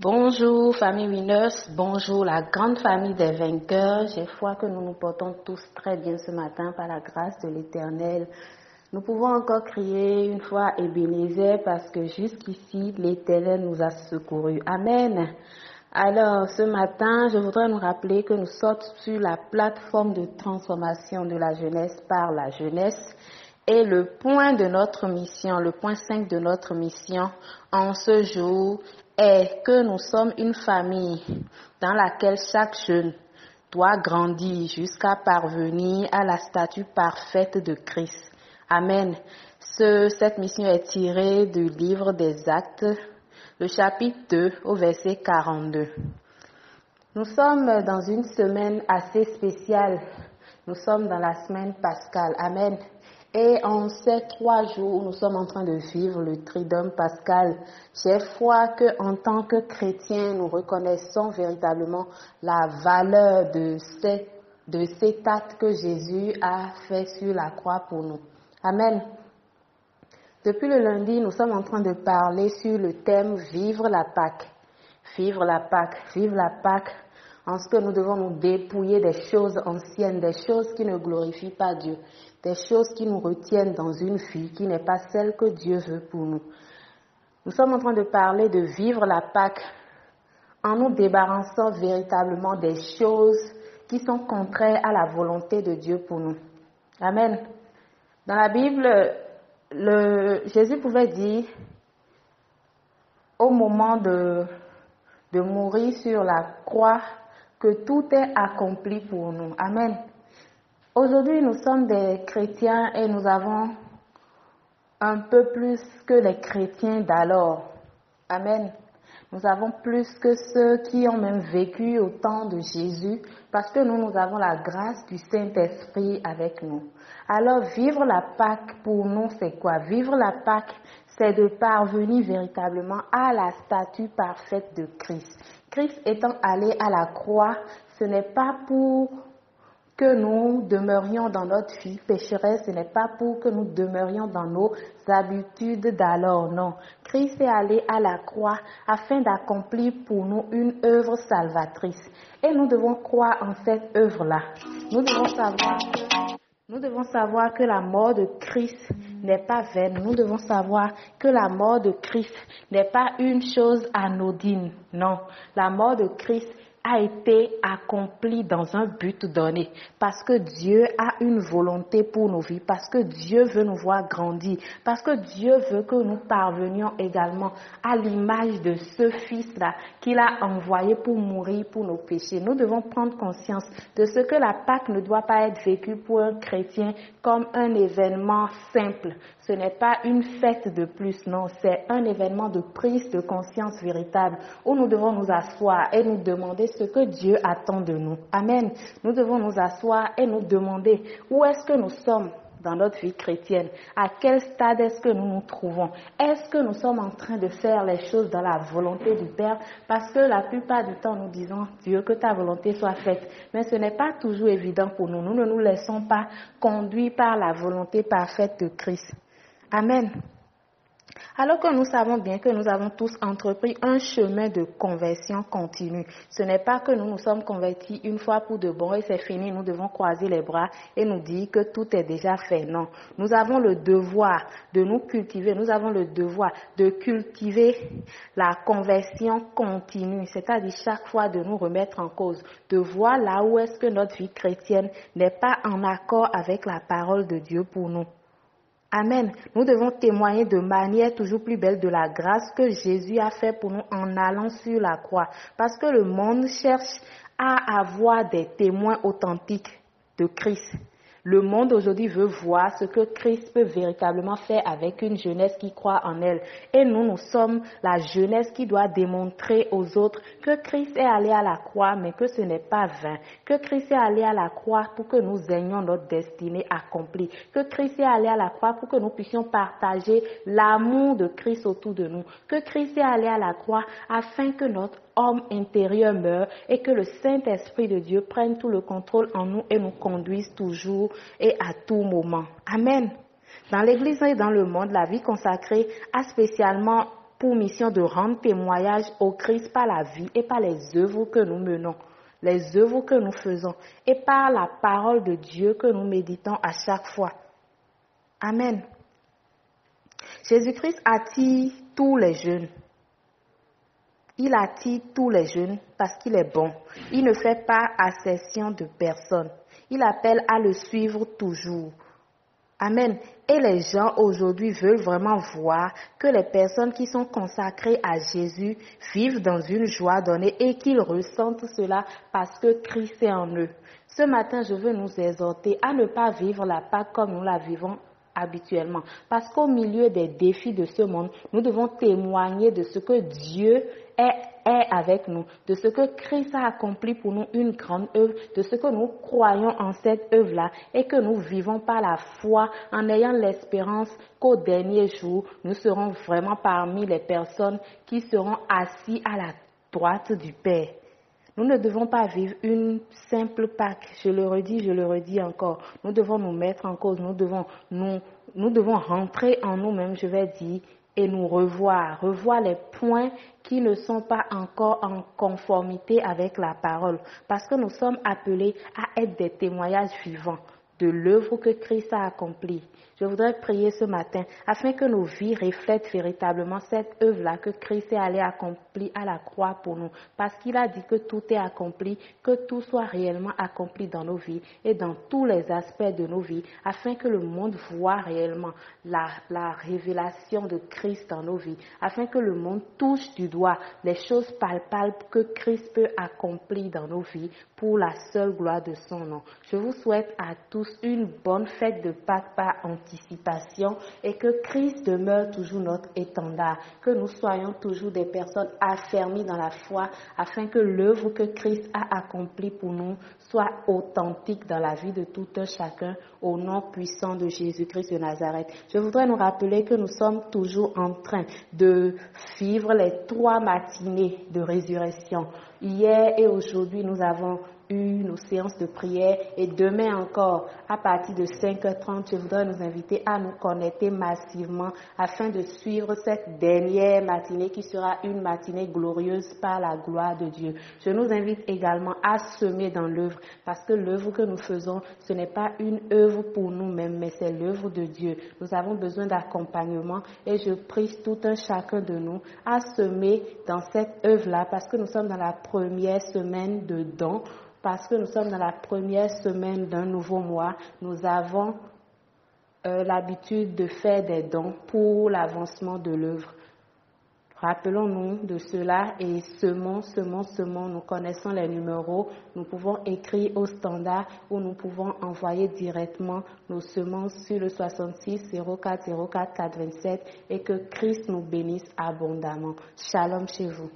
Bonjour famille Winners, bonjour la grande famille des vainqueurs. J'ai foi que nous nous portons tous très bien ce matin par la grâce de l'Éternel. Nous pouvons encore crier une fois Ebenezer parce que jusqu'ici l'Éternel nous a secourus. Amen. Alors ce matin, je voudrais nous rappeler que nous sommes sur la plateforme de transformation de la jeunesse par la jeunesse. Et le point de notre mission, le point 5 de notre mission en ce jour est que nous sommes une famille dans laquelle chaque jeune doit grandir jusqu'à parvenir à la statue parfaite de Christ. Amen. cette mission est tirée du livre des actes, le chapitre 2 au verset 42. Nous sommes dans une semaine assez spéciale. Nous sommes dans la semaine pascale. Amen. Et en ces trois jours nous sommes en train de vivre le tridome pascal, j'ai foi que en tant que chrétiens, nous reconnaissons véritablement la valeur de, de cet acte que Jésus a fait sur la croix pour nous. Amen. Depuis le lundi, nous sommes en train de parler sur le thème Vivre la Pâque. Vivre la Pâque, vivre la Pâque, en ce que nous devons nous dépouiller des choses anciennes, des choses qui ne glorifient pas Dieu, des choses qui nous retiennent dans une vie qui n'est pas celle que Dieu veut pour nous. Nous sommes en train de parler de vivre la Pâque en nous débarrassant véritablement des choses qui sont contraires à la volonté de Dieu pour nous. Amen. Dans la Bible, le, Jésus pouvait dire au moment de, de mourir sur la croix que tout est accompli pour nous. Amen. Aujourd'hui, nous sommes des chrétiens et nous avons un peu plus que les chrétiens d'alors. Amen. Nous avons plus que ceux qui ont même vécu au temps de Jésus parce que nous, nous avons la grâce du Saint-Esprit avec nous. Alors, vivre la Pâque pour nous, c'est quoi? Vivre la Pâque, c'est de parvenir véritablement à la statue parfaite de Christ. Christ étant allé à la croix, ce n'est pas pour que nous demeurions dans notre vie pécheresse, ce n'est pas pour que nous demeurions dans nos habitudes d'alors, non. Christ est allé à la croix afin d'accomplir pour nous une œuvre salvatrice. Et nous devons croire en cette œuvre-là. Nous devons savoir nous devons savoir que la mort de Christ n'est pas vaine. Nous devons savoir que la mort de Christ n'est pas une chose anodine. Non. La mort de Christ a été accompli dans un but donné, parce que Dieu a une volonté pour nos vies, parce que Dieu veut nous voir grandir, parce que Dieu veut que nous parvenions également à l'image de ce Fils-là qu'il a envoyé pour mourir pour nos péchés. Nous devons prendre conscience de ce que la Pâque ne doit pas être vécue pour un chrétien comme un événement simple. Ce n'est pas une fête de plus, non, c'est un événement de prise de conscience véritable où nous devons nous asseoir et nous demander ce que Dieu attend de nous. Amen. Nous devons nous asseoir et nous demander où est-ce que nous sommes dans notre vie chrétienne? À quel stade est-ce que nous nous trouvons? Est-ce que nous sommes en train de faire les choses dans la volonté du Père? Parce que la plupart du temps, nous disons, Dieu, que ta volonté soit faite. Mais ce n'est pas toujours évident pour nous. Nous ne nous laissons pas conduire par la volonté parfaite de Christ. Amen. Alors que nous savons bien que nous avons tous entrepris un chemin de conversion continue. Ce n'est pas que nous nous sommes convertis une fois pour de bon et c'est fini, nous devons croiser les bras et nous dire que tout est déjà fait. Non. Nous avons le devoir de nous cultiver, nous avons le devoir de cultiver la conversion continue, c'est-à-dire chaque fois de nous remettre en cause, de voir là où est-ce que notre vie chrétienne n'est pas en accord avec la parole de Dieu pour nous. Amen. Nous devons témoigner de manière toujours plus belle de la grâce que Jésus a fait pour nous en allant sur la croix. Parce que le monde cherche à avoir des témoins authentiques de Christ. Le monde aujourd'hui veut voir ce que Christ peut véritablement faire avec une jeunesse qui croit en elle. Et nous, nous sommes la jeunesse qui doit démontrer aux autres que Christ est allé à la croix, mais que ce n'est pas vain. Que Christ est allé à la croix pour que nous ayons notre destinée accomplie. Que Christ est allé à la croix pour que nous puissions partager l'amour de Christ autour de nous. Que Christ est allé à la croix afin que notre homme intérieur meurt et que le Saint-Esprit de Dieu prenne tout le contrôle en nous et nous conduise toujours et à tout moment. Amen. Dans l'Église et dans le monde, la vie consacrée a spécialement pour mission de rendre témoignage au Christ par la vie et par les œuvres que nous menons, les œuvres que nous faisons et par la parole de Dieu que nous méditons à chaque fois. Amen. Jésus-Christ attire tous les jeunes. Il attire tous les jeunes parce qu'il est bon. Il ne fait pas accession de personne. Il appelle à le suivre toujours. Amen. Et les gens aujourd'hui veulent vraiment voir que les personnes qui sont consacrées à Jésus vivent dans une joie donnée et qu'ils ressentent cela parce que Christ est en eux. Ce matin, je veux nous exhorter à ne pas vivre la Pâque comme nous la vivons habituellement. Parce qu'au milieu des défis de ce monde, nous devons témoigner de ce que Dieu est, avec nous, de ce que Christ a accompli pour nous une grande œuvre, de ce que nous croyons en cette œuvre-là et que nous vivons par la foi en ayant l'espérance qu'au dernier jour, nous serons vraiment parmi les personnes qui seront assis à la droite du Père. Nous ne devons pas vivre une simple Pâque. Je le redis, je le redis encore. Nous devons nous mettre en cause. Nous devons, nous, nous devons rentrer en nous-mêmes, je vais dire, et nous revoir, revoir les points qui ne sont pas encore en conformité avec la parole, parce que nous sommes appelés à être des témoignages vivants de l'œuvre que Christ a accomplie. Je voudrais prier ce matin afin que nos vies reflètent véritablement cette œuvre-là que Christ est allé accomplir à la croix pour nous. Parce qu'il a dit que tout est accompli, que tout soit réellement accompli dans nos vies et dans tous les aspects de nos vies, afin que le monde voit réellement la, la révélation de Christ dans nos vies, afin que le monde touche du doigt les choses palpables que Christ peut accomplir dans nos vies pour la seule gloire de son nom. Je vous souhaite à tous une bonne fête de Pâques par anticipation et que Christ demeure toujours notre étendard, que nous soyons toujours des personnes affermies dans la foi afin que l'œuvre que Christ a accomplie pour nous soit authentique dans la vie de tout un chacun au nom puissant de Jésus-Christ de Nazareth. Je voudrais nous rappeler que nous sommes toujours en train de vivre les trois matinées de résurrection. Hier et aujourd'hui, nous avons eu nos séances de prière et demain encore, à partir de 5h30, je voudrais nous inviter à nous connecter massivement afin de suivre cette dernière matinée qui sera une matinée glorieuse par la gloire de Dieu. Je nous invite également à semer dans l'œuvre parce que l'œuvre que nous faisons, ce n'est pas une œuvre pour nous-mêmes, mais c'est l'œuvre de Dieu. Nous avons besoin d'accompagnement et je prie tout un chacun de nous à semer dans cette œuvre-là parce que nous sommes dans la première semaine de dons parce que nous sommes dans la première semaine d'un nouveau mois, nous avons euh, l'habitude de faire des dons pour l'avancement de l'œuvre. Rappelons-nous de cela et semons, semons, semons. Nous connaissons les numéros. Nous pouvons écrire au standard ou nous pouvons envoyer directement nos semences sur le 66 04 04 427 et que Christ nous bénisse abondamment. Shalom chez vous.